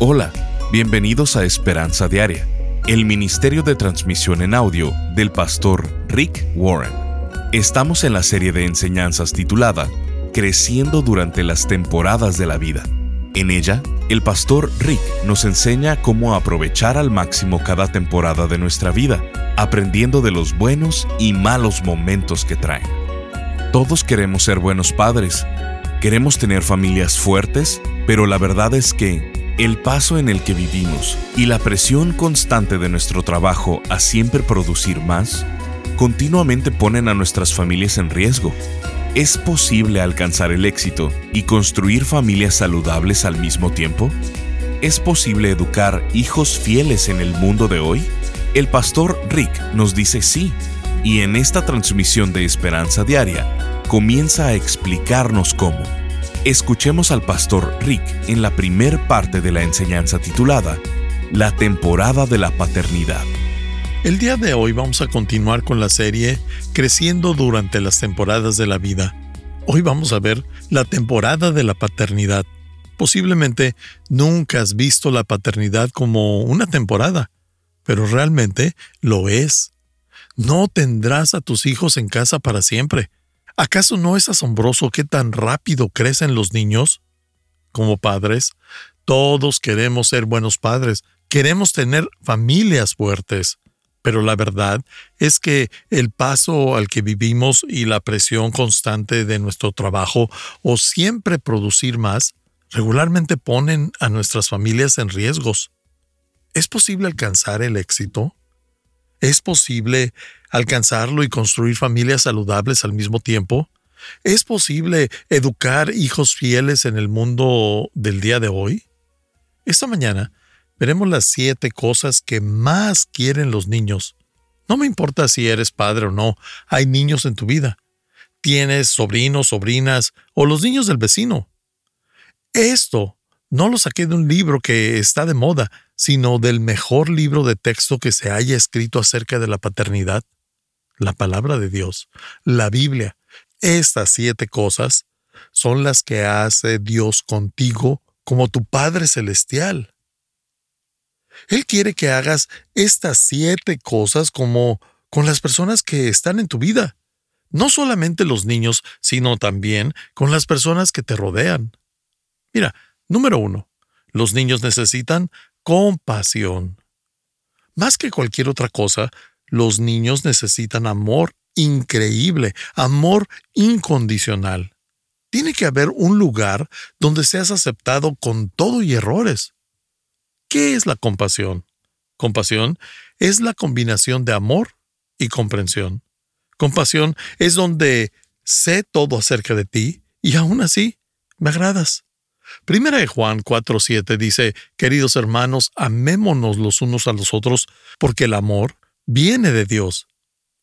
Hola, bienvenidos a Esperanza Diaria, el ministerio de transmisión en audio del pastor Rick Warren. Estamos en la serie de enseñanzas titulada Creciendo durante las temporadas de la vida. En ella, el pastor Rick nos enseña cómo aprovechar al máximo cada temporada de nuestra vida, aprendiendo de los buenos y malos momentos que traen. Todos queremos ser buenos padres, queremos tener familias fuertes, pero la verdad es que el paso en el que vivimos y la presión constante de nuestro trabajo a siempre producir más, continuamente ponen a nuestras familias en riesgo. ¿Es posible alcanzar el éxito y construir familias saludables al mismo tiempo? ¿Es posible educar hijos fieles en el mundo de hoy? El pastor Rick nos dice sí, y en esta transmisión de Esperanza Diaria comienza a explicarnos cómo. Escuchemos al pastor Rick en la primer parte de la enseñanza titulada La temporada de la paternidad. El día de hoy vamos a continuar con la serie Creciendo durante las temporadas de la vida. Hoy vamos a ver la temporada de la paternidad. Posiblemente nunca has visto la paternidad como una temporada, pero realmente lo es. No tendrás a tus hijos en casa para siempre. ¿Acaso no es asombroso qué tan rápido crecen los niños? Como padres, todos queremos ser buenos padres, queremos tener familias fuertes, pero la verdad es que el paso al que vivimos y la presión constante de nuestro trabajo o siempre producir más regularmente ponen a nuestras familias en riesgos. ¿Es posible alcanzar el éxito? ¿Es posible alcanzarlo y construir familias saludables al mismo tiempo? ¿Es posible educar hijos fieles en el mundo del día de hoy? Esta mañana veremos las siete cosas que más quieren los niños. No me importa si eres padre o no, hay niños en tu vida. Tienes sobrinos, sobrinas o los niños del vecino. Esto no lo saqué de un libro que está de moda, sino del mejor libro de texto que se haya escrito acerca de la paternidad, la palabra de Dios, la Biblia. Estas siete cosas son las que hace Dios contigo como tu Padre Celestial. Él quiere que hagas estas siete cosas como con las personas que están en tu vida. No solamente los niños, sino también con las personas que te rodean. Mira, número uno, los niños necesitan compasión. Más que cualquier otra cosa, los niños necesitan amor increíble, amor incondicional. Tiene que haber un lugar donde seas aceptado con todo y errores. ¿Qué es la compasión? Compasión es la combinación de amor y comprensión. Compasión es donde sé todo acerca de ti y aún así me agradas. Primera de Juan 4:7 dice, Queridos hermanos, amémonos los unos a los otros, porque el amor viene de Dios.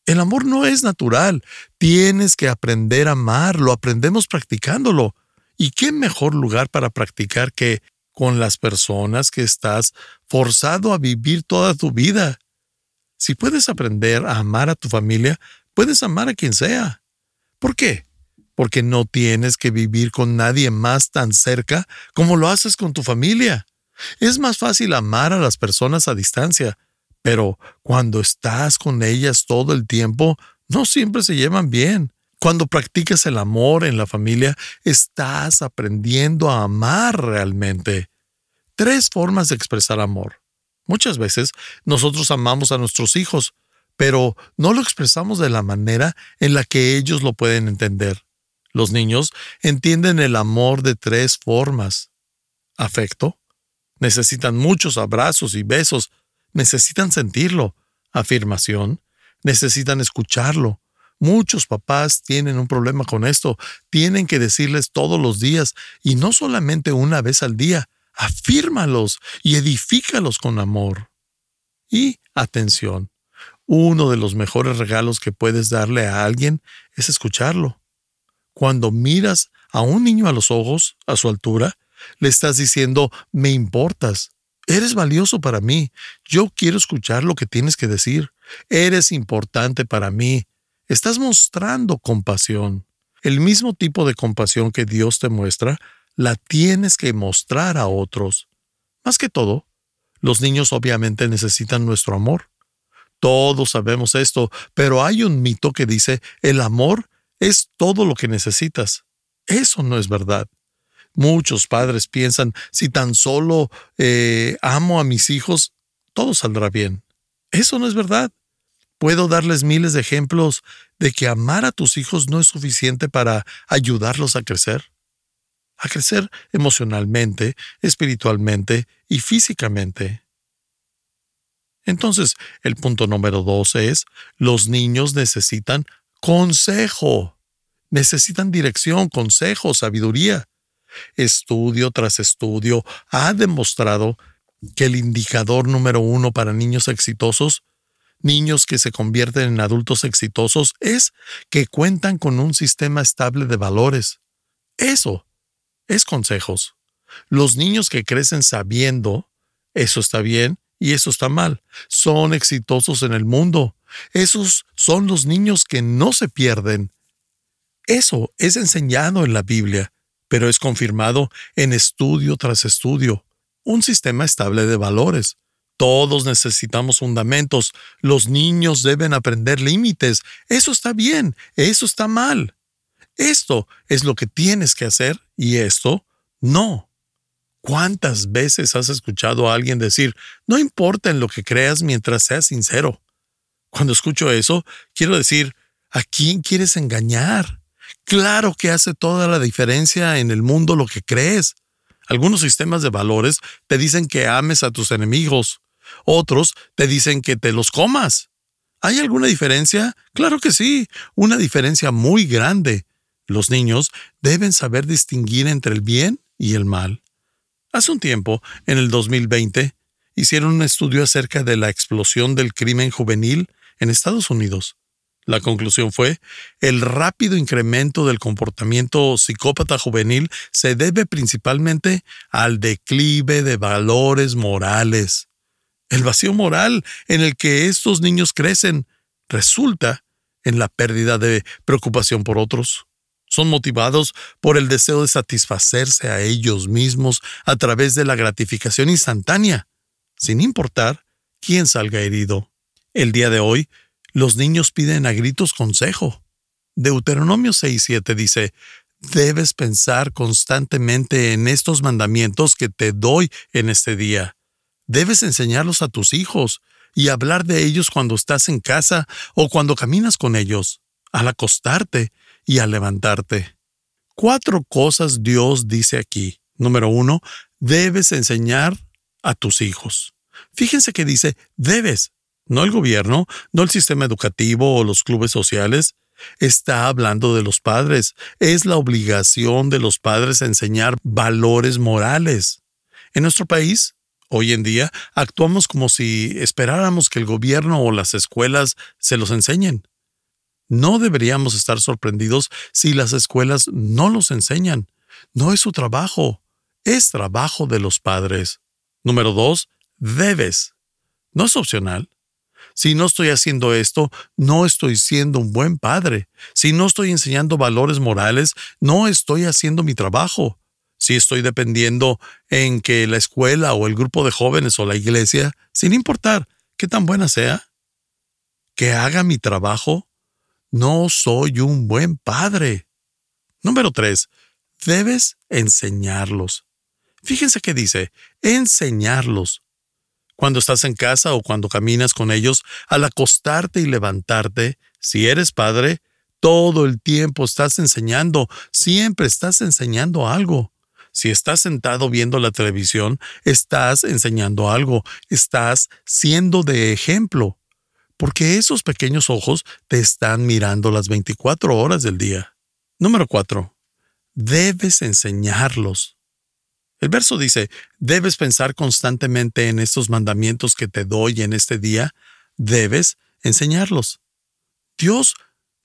El amor no es natural, tienes que aprender a amar, lo aprendemos practicándolo. ¿Y qué mejor lugar para practicar que con las personas que estás forzado a vivir toda tu vida? Si puedes aprender a amar a tu familia, puedes amar a quien sea. ¿Por qué? Porque no tienes que vivir con nadie más tan cerca como lo haces con tu familia. Es más fácil amar a las personas a distancia, pero cuando estás con ellas todo el tiempo, no siempre se llevan bien. Cuando practicas el amor en la familia, estás aprendiendo a amar realmente. Tres formas de expresar amor. Muchas veces nosotros amamos a nuestros hijos, pero no lo expresamos de la manera en la que ellos lo pueden entender. Los niños entienden el amor de tres formas. Afecto. Necesitan muchos abrazos y besos. Necesitan sentirlo. Afirmación. Necesitan escucharlo. Muchos papás tienen un problema con esto. Tienen que decirles todos los días y no solamente una vez al día. Afírmalos y edifícalos con amor. Y atención. Uno de los mejores regalos que puedes darle a alguien es escucharlo. Cuando miras a un niño a los ojos, a su altura, le estás diciendo, me importas, eres valioso para mí, yo quiero escuchar lo que tienes que decir, eres importante para mí, estás mostrando compasión. El mismo tipo de compasión que Dios te muestra, la tienes que mostrar a otros. Más que todo, los niños obviamente necesitan nuestro amor. Todos sabemos esto, pero hay un mito que dice el amor es todo lo que necesitas. Eso no es verdad. Muchos padres piensan, si tan solo eh, amo a mis hijos, todo saldrá bien. Eso no es verdad. Puedo darles miles de ejemplos de que amar a tus hijos no es suficiente para ayudarlos a crecer. A crecer emocionalmente, espiritualmente y físicamente. Entonces, el punto número dos es, los niños necesitan consejo. Necesitan dirección, consejo, sabiduría. Estudio tras estudio ha demostrado que el indicador número uno para niños exitosos, niños que se convierten en adultos exitosos, es que cuentan con un sistema estable de valores. Eso es consejos. Los niños que crecen sabiendo, eso está bien y eso está mal, son exitosos en el mundo. Esos son los niños que no se pierden. Eso es enseñado en la Biblia, pero es confirmado en estudio tras estudio un sistema estable de valores. Todos necesitamos fundamentos. Los niños deben aprender límites. Eso está bien, eso está mal. Esto es lo que tienes que hacer y esto no. ¿Cuántas veces has escuchado a alguien decir, no importa en lo que creas mientras seas sincero? Cuando escucho eso, quiero decir, ¿a quién quieres engañar? Claro que hace toda la diferencia en el mundo lo que crees. Algunos sistemas de valores te dicen que ames a tus enemigos. Otros te dicen que te los comas. ¿Hay alguna diferencia? Claro que sí, una diferencia muy grande. Los niños deben saber distinguir entre el bien y el mal. Hace un tiempo, en el 2020, hicieron un estudio acerca de la explosión del crimen juvenil en Estados Unidos. La conclusión fue, el rápido incremento del comportamiento psicópata juvenil se debe principalmente al declive de valores morales. El vacío moral en el que estos niños crecen resulta en la pérdida de preocupación por otros. Son motivados por el deseo de satisfacerse a ellos mismos a través de la gratificación instantánea, sin importar quién salga herido. El día de hoy, los niños piden a gritos consejo. Deuteronomio 6.7 dice, Debes pensar constantemente en estos mandamientos que te doy en este día. Debes enseñarlos a tus hijos y hablar de ellos cuando estás en casa o cuando caminas con ellos, al acostarte y al levantarte. Cuatro cosas Dios dice aquí. Número uno, debes enseñar a tus hijos. Fíjense que dice debes no el gobierno, no el sistema educativo o los clubes sociales. Está hablando de los padres. Es la obligación de los padres enseñar valores morales. En nuestro país, hoy en día, actuamos como si esperáramos que el gobierno o las escuelas se los enseñen. No deberíamos estar sorprendidos si las escuelas no los enseñan. No es su trabajo, es trabajo de los padres. Número dos, debes. No es opcional. Si no estoy haciendo esto, no estoy siendo un buen padre. Si no estoy enseñando valores morales, no estoy haciendo mi trabajo. Si estoy dependiendo en que la escuela o el grupo de jóvenes o la iglesia, sin importar qué tan buena sea, que haga mi trabajo, no soy un buen padre. Número 3. Debes enseñarlos. Fíjense que dice, enseñarlos cuando estás en casa o cuando caminas con ellos, al acostarte y levantarte, si eres padre, todo el tiempo estás enseñando, siempre estás enseñando algo. Si estás sentado viendo la televisión, estás enseñando algo, estás siendo de ejemplo, porque esos pequeños ojos te están mirando las 24 horas del día. Número 4. Debes enseñarlos. El verso dice, debes pensar constantemente en estos mandamientos que te doy en este día, debes enseñarlos. Dios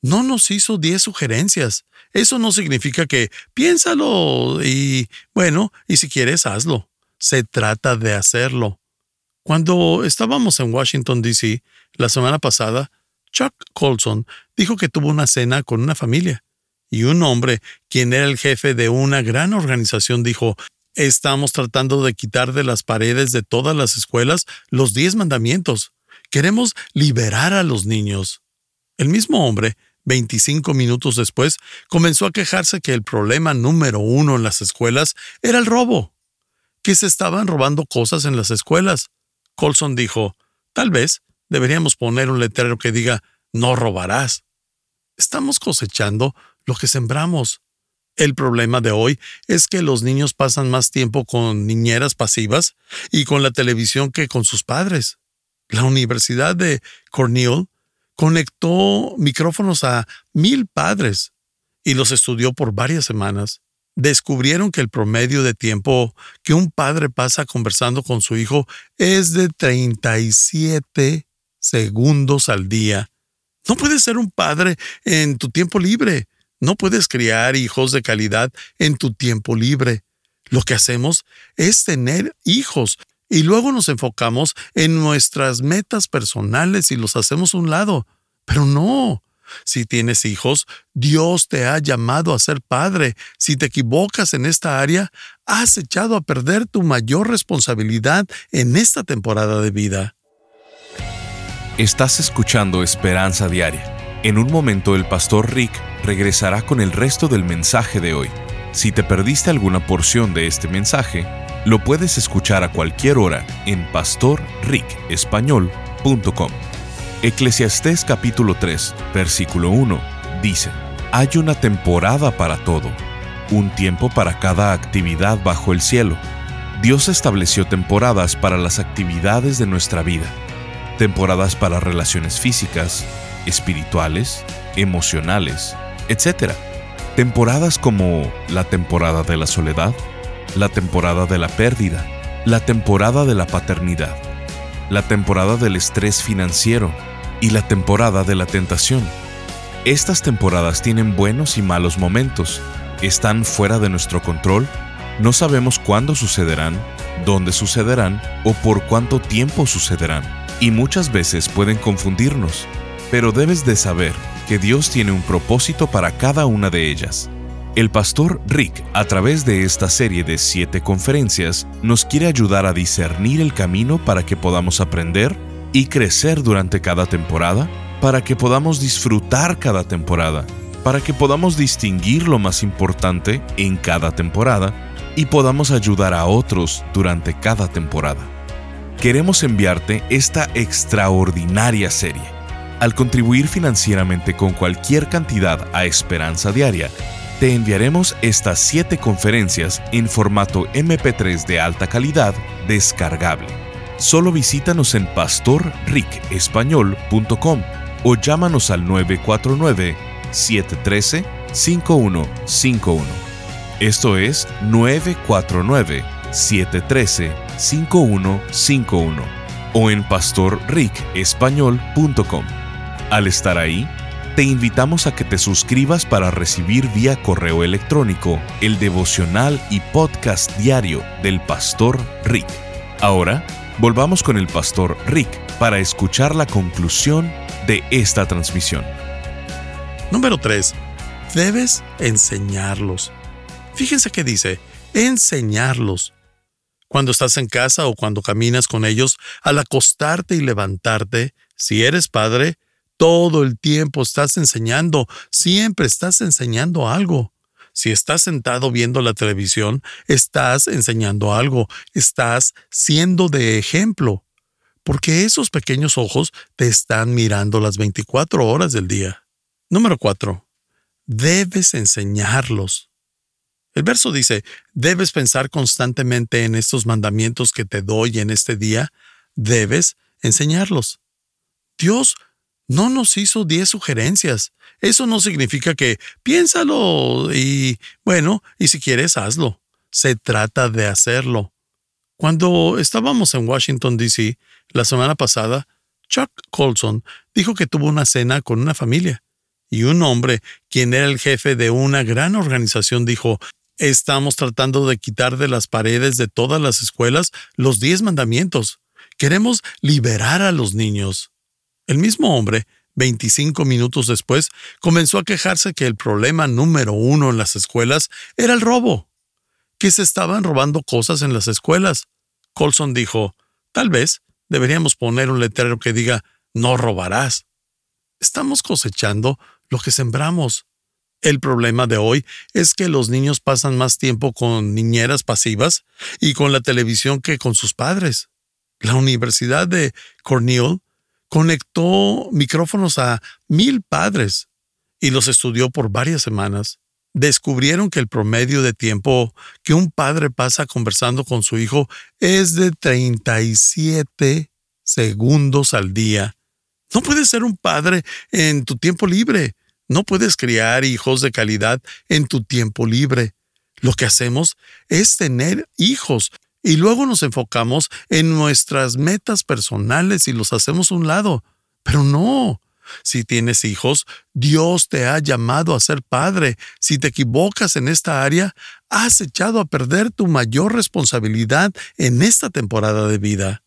no nos hizo diez sugerencias. Eso no significa que piénsalo y, bueno, y si quieres, hazlo. Se trata de hacerlo. Cuando estábamos en Washington, D.C., la semana pasada, Chuck Colson dijo que tuvo una cena con una familia. Y un hombre, quien era el jefe de una gran organización, dijo, Estamos tratando de quitar de las paredes de todas las escuelas los diez mandamientos. Queremos liberar a los niños. El mismo hombre, 25 minutos después, comenzó a quejarse que el problema número uno en las escuelas era el robo, que se estaban robando cosas en las escuelas. Colson dijo, tal vez deberíamos poner un letrero que diga, no robarás. Estamos cosechando lo que sembramos. El problema de hoy es que los niños pasan más tiempo con niñeras pasivas y con la televisión que con sus padres. La Universidad de Cornell conectó micrófonos a mil padres y los estudió por varias semanas. Descubrieron que el promedio de tiempo que un padre pasa conversando con su hijo es de 37 segundos al día. No puedes ser un padre en tu tiempo libre. No puedes criar hijos de calidad en tu tiempo libre. Lo que hacemos es tener hijos y luego nos enfocamos en nuestras metas personales y los hacemos un lado. Pero no. Si tienes hijos, Dios te ha llamado a ser padre. Si te equivocas en esta área, has echado a perder tu mayor responsabilidad en esta temporada de vida. Estás escuchando Esperanza Diaria. En un momento el pastor Rick regresará con el resto del mensaje de hoy. Si te perdiste alguna porción de este mensaje, lo puedes escuchar a cualquier hora en pastorricespañol.com. Eclesiastés capítulo 3, versículo 1 dice, Hay una temporada para todo, un tiempo para cada actividad bajo el cielo. Dios estableció temporadas para las actividades de nuestra vida, temporadas para relaciones físicas, espirituales, emocionales, etc. Temporadas como la temporada de la soledad, la temporada de la pérdida, la temporada de la paternidad, la temporada del estrés financiero y la temporada de la tentación. Estas temporadas tienen buenos y malos momentos, están fuera de nuestro control, no sabemos cuándo sucederán, dónde sucederán o por cuánto tiempo sucederán, y muchas veces pueden confundirnos, pero debes de saber que Dios tiene un propósito para cada una de ellas. El pastor Rick, a través de esta serie de siete conferencias, nos quiere ayudar a discernir el camino para que podamos aprender y crecer durante cada temporada, para que podamos disfrutar cada temporada, para que podamos distinguir lo más importante en cada temporada y podamos ayudar a otros durante cada temporada. Queremos enviarte esta extraordinaria serie. Al contribuir financieramente con cualquier cantidad a Esperanza Diaria, te enviaremos estas 7 conferencias en formato MP3 de alta calidad descargable. Solo visítanos en pastorricespañol.com o llámanos al 949-713-5151. Esto es 949-713-5151 o en pastorricespañol.com. Al estar ahí, te invitamos a que te suscribas para recibir vía correo electrónico el devocional y podcast diario del pastor Rick. Ahora, volvamos con el pastor Rick para escuchar la conclusión de esta transmisión. Número 3. Debes enseñarlos. Fíjense que dice, enseñarlos. Cuando estás en casa o cuando caminas con ellos, al acostarte y levantarte, si eres padre, todo el tiempo estás enseñando, siempre estás enseñando algo. Si estás sentado viendo la televisión, estás enseñando algo, estás siendo de ejemplo, porque esos pequeños ojos te están mirando las 24 horas del día. Número 4. Debes enseñarlos. El verso dice, debes pensar constantemente en estos mandamientos que te doy en este día, debes enseñarlos. Dios no nos hizo diez sugerencias. Eso no significa que piénsalo y, bueno, y si quieres, hazlo. Se trata de hacerlo. Cuando estábamos en Washington, D.C., la semana pasada, Chuck Colson dijo que tuvo una cena con una familia. Y un hombre, quien era el jefe de una gran organización, dijo, Estamos tratando de quitar de las paredes de todas las escuelas los diez mandamientos. Queremos liberar a los niños. El mismo hombre, 25 minutos después, comenzó a quejarse que el problema número uno en las escuelas era el robo, que se estaban robando cosas en las escuelas. Colson dijo, tal vez deberíamos poner un letrero que diga, no robarás. Estamos cosechando lo que sembramos. El problema de hoy es que los niños pasan más tiempo con niñeras pasivas y con la televisión que con sus padres. La Universidad de Cornell conectó micrófonos a mil padres y los estudió por varias semanas. Descubrieron que el promedio de tiempo que un padre pasa conversando con su hijo es de 37 segundos al día. No puedes ser un padre en tu tiempo libre. No puedes criar hijos de calidad en tu tiempo libre. Lo que hacemos es tener hijos y luego nos enfocamos en nuestras metas personales y los hacemos un lado. Pero no. Si tienes hijos, Dios te ha llamado a ser padre. Si te equivocas en esta área, has echado a perder tu mayor responsabilidad en esta temporada de vida.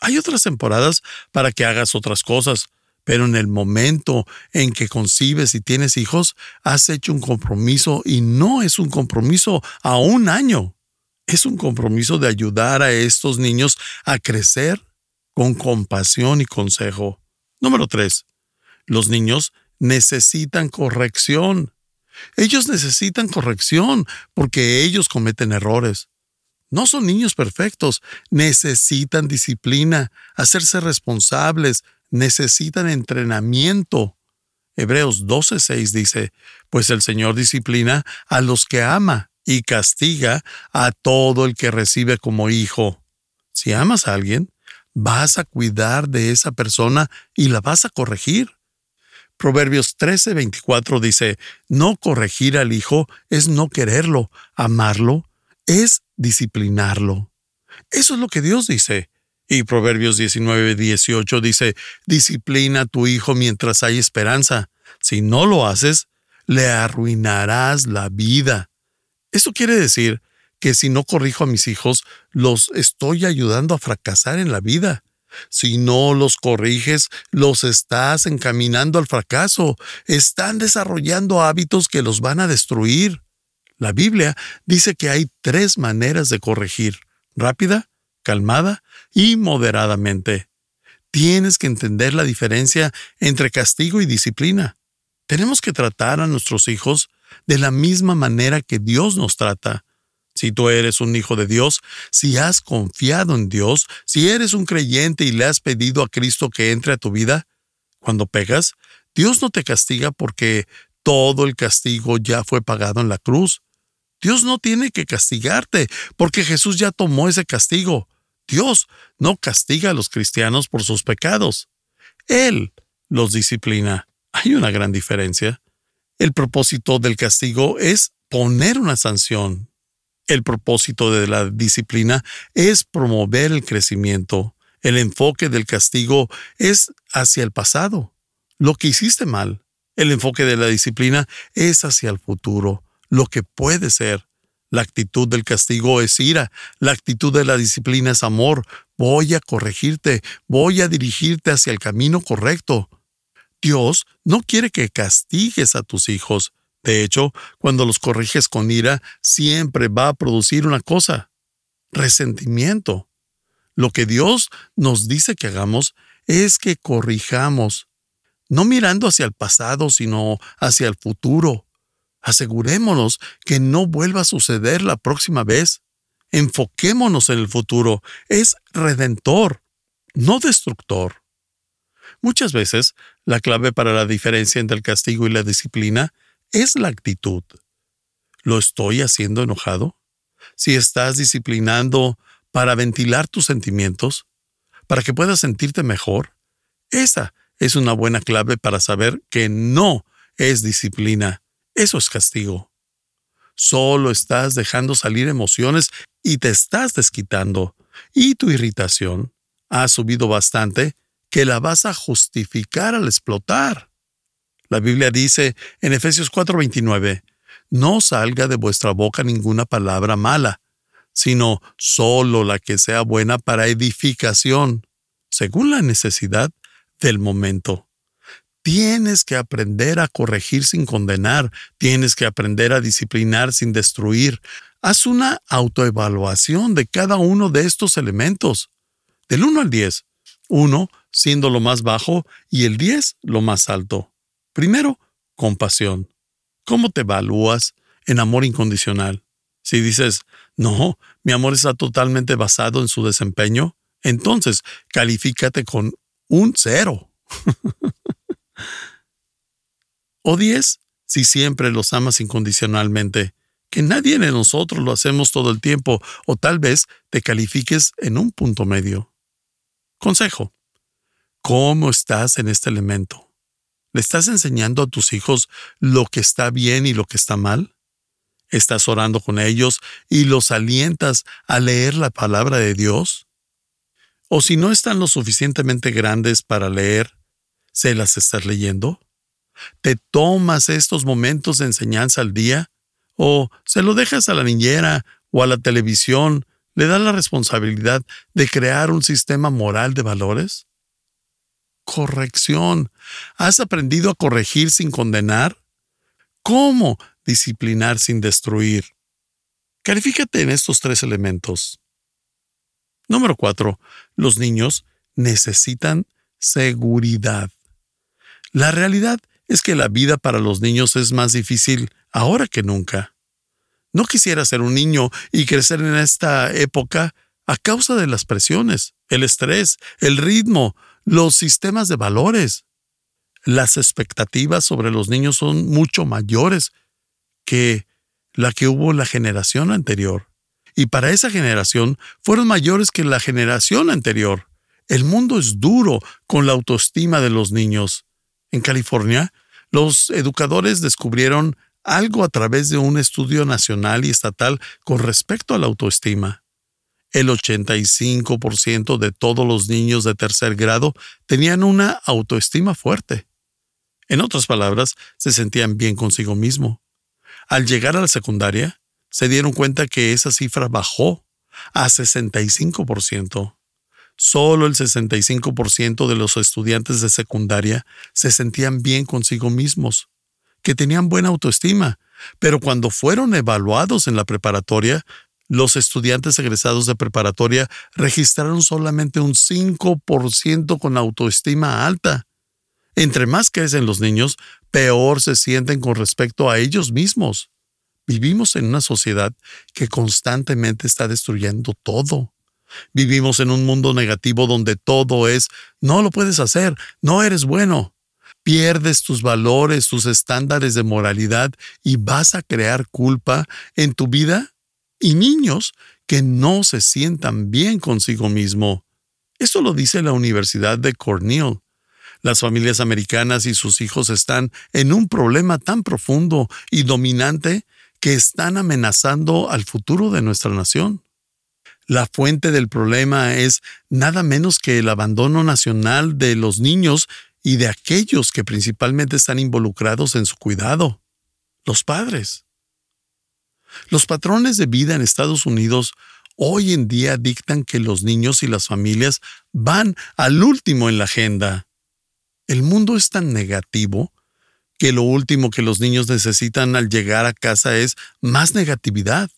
Hay otras temporadas para que hagas otras cosas, pero en el momento en que concibes y tienes hijos, has hecho un compromiso y no es un compromiso a un año. Es un compromiso de ayudar a estos niños a crecer con compasión y consejo. Número 3. Los niños necesitan corrección. Ellos necesitan corrección porque ellos cometen errores. No son niños perfectos, necesitan disciplina, hacerse responsables, necesitan entrenamiento. Hebreos 12:6 dice, pues el Señor disciplina a los que ama y castiga a todo el que recibe como hijo. Si amas a alguien, vas a cuidar de esa persona y la vas a corregir. Proverbios 13:24 dice, no corregir al hijo es no quererlo, amarlo es disciplinarlo. Eso es lo que Dios dice. Y Proverbios 19:18 dice, disciplina a tu hijo mientras hay esperanza. Si no lo haces, le arruinarás la vida. Eso quiere decir que si no corrijo a mis hijos, los estoy ayudando a fracasar en la vida. Si no los corriges, los estás encaminando al fracaso. Están desarrollando hábitos que los van a destruir. La Biblia dice que hay tres maneras de corregir, rápida, calmada y moderadamente. Tienes que entender la diferencia entre castigo y disciplina. Tenemos que tratar a nuestros hijos de la misma manera que Dios nos trata. Si tú eres un hijo de Dios, si has confiado en Dios, si eres un creyente y le has pedido a Cristo que entre a tu vida, cuando pegas, Dios no te castiga porque todo el castigo ya fue pagado en la cruz. Dios no tiene que castigarte porque Jesús ya tomó ese castigo. Dios no castiga a los cristianos por sus pecados. Él los disciplina. Hay una gran diferencia. El propósito del castigo es poner una sanción, el propósito de la disciplina es promover el crecimiento. El enfoque del castigo es hacia el pasado, lo que hiciste mal. El enfoque de la disciplina es hacia el futuro, lo que puede ser. La actitud del castigo es ira, la actitud de la disciplina es amor. Voy a corregirte, voy a dirigirte hacia el camino correcto. Dios no quiere que castigues a tus hijos, de hecho, cuando los corriges con ira, siempre va a producir una cosa, resentimiento. Lo que Dios nos dice que hagamos es que corrijamos, no mirando hacia el pasado, sino hacia el futuro. Asegurémonos que no vuelva a suceder la próxima vez. Enfoquémonos en el futuro. Es redentor, no destructor. Muchas veces, la clave para la diferencia entre el castigo y la disciplina es la actitud. ¿Lo estoy haciendo enojado? Si estás disciplinando para ventilar tus sentimientos, para que puedas sentirte mejor, esa es una buena clave para saber que no es disciplina, eso es castigo. Solo estás dejando salir emociones y te estás desquitando, y tu irritación ha subido bastante que la vas a justificar al explotar. La Biblia dice en Efesios 4:29, no salga de vuestra boca ninguna palabra mala, sino solo la que sea buena para edificación, según la necesidad del momento. Tienes que aprender a corregir sin condenar, tienes que aprender a disciplinar sin destruir. Haz una autoevaluación de cada uno de estos elementos, del 1 al 10, 1 siendo lo más bajo y el 10 lo más alto. Primero, compasión. ¿Cómo te evalúas en amor incondicional? Si dices, no, mi amor está totalmente basado en su desempeño, entonces califícate con un cero. o 10, si siempre los amas incondicionalmente, que nadie de nosotros lo hacemos todo el tiempo, o tal vez te califiques en un punto medio. Consejo. ¿Cómo estás en este elemento? ¿Le estás enseñando a tus hijos lo que está bien y lo que está mal? ¿Estás orando con ellos y los alientas a leer la palabra de Dios? ¿O si no están lo suficientemente grandes para leer, se las estás leyendo? ¿Te tomas estos momentos de enseñanza al día? ¿O se lo dejas a la niñera o a la televisión? ¿Le das la responsabilidad de crear un sistema moral de valores? Corrección. ¿Has aprendido a corregir sin condenar? ¿Cómo disciplinar sin destruir? Califícate en estos tres elementos. Número cuatro. Los niños necesitan seguridad. La realidad es que la vida para los niños es más difícil ahora que nunca. No quisiera ser un niño y crecer en esta época a causa de las presiones, el estrés, el ritmo, los sistemas de valores. Las expectativas sobre los niños son mucho mayores que la que hubo la generación anterior. Y para esa generación fueron mayores que la generación anterior. El mundo es duro con la autoestima de los niños. En California, los educadores descubrieron algo a través de un estudio nacional y estatal con respecto a la autoestima. El 85% de todos los niños de tercer grado tenían una autoestima fuerte. En otras palabras, se sentían bien consigo mismo. Al llegar a la secundaria, se dieron cuenta que esa cifra bajó a 65% solo el 65% de los estudiantes de secundaria se sentían bien consigo mismos, que tenían buena autoestima, pero cuando fueron evaluados en la preparatoria, los estudiantes egresados de preparatoria registraron solamente un 5% con autoestima alta. Entre más crecen los niños, peor se sienten con respecto a ellos mismos. Vivimos en una sociedad que constantemente está destruyendo todo. Vivimos en un mundo negativo donde todo es, no lo puedes hacer, no eres bueno. Pierdes tus valores, tus estándares de moralidad y vas a crear culpa en tu vida y niños que no se sientan bien consigo mismo. Esto lo dice la Universidad de Cornell. Las familias americanas y sus hijos están en un problema tan profundo y dominante que están amenazando al futuro de nuestra nación. La fuente del problema es nada menos que el abandono nacional de los niños y de aquellos que principalmente están involucrados en su cuidado, los padres. Los patrones de vida en Estados Unidos hoy en día dictan que los niños y las familias van al último en la agenda. El mundo es tan negativo que lo último que los niños necesitan al llegar a casa es más negatividad.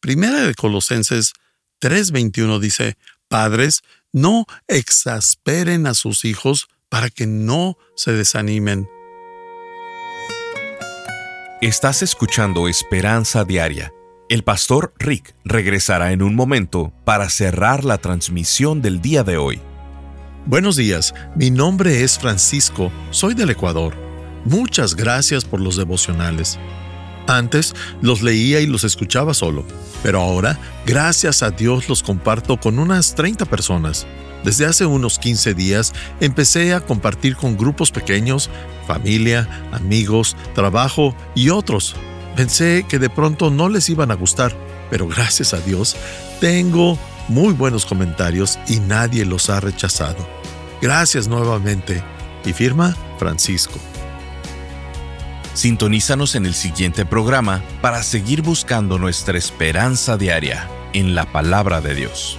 Primera de Colosenses 3.21 dice, Padres, no exasperen a sus hijos para que no se desanimen. Estás escuchando Esperanza Diaria. El pastor Rick regresará en un momento para cerrar la transmisión del día de hoy. Buenos días, mi nombre es Francisco, soy del Ecuador. Muchas gracias por los devocionales. Antes los leía y los escuchaba solo, pero ahora, gracias a Dios, los comparto con unas 30 personas. Desde hace unos 15 días empecé a compartir con grupos pequeños, familia, amigos, trabajo y otros. Pensé que de pronto no les iban a gustar, pero gracias a Dios tengo muy buenos comentarios y nadie los ha rechazado. Gracias nuevamente. Y firma Francisco. Sintonízanos en el siguiente programa para seguir buscando nuestra esperanza diaria en la palabra de Dios.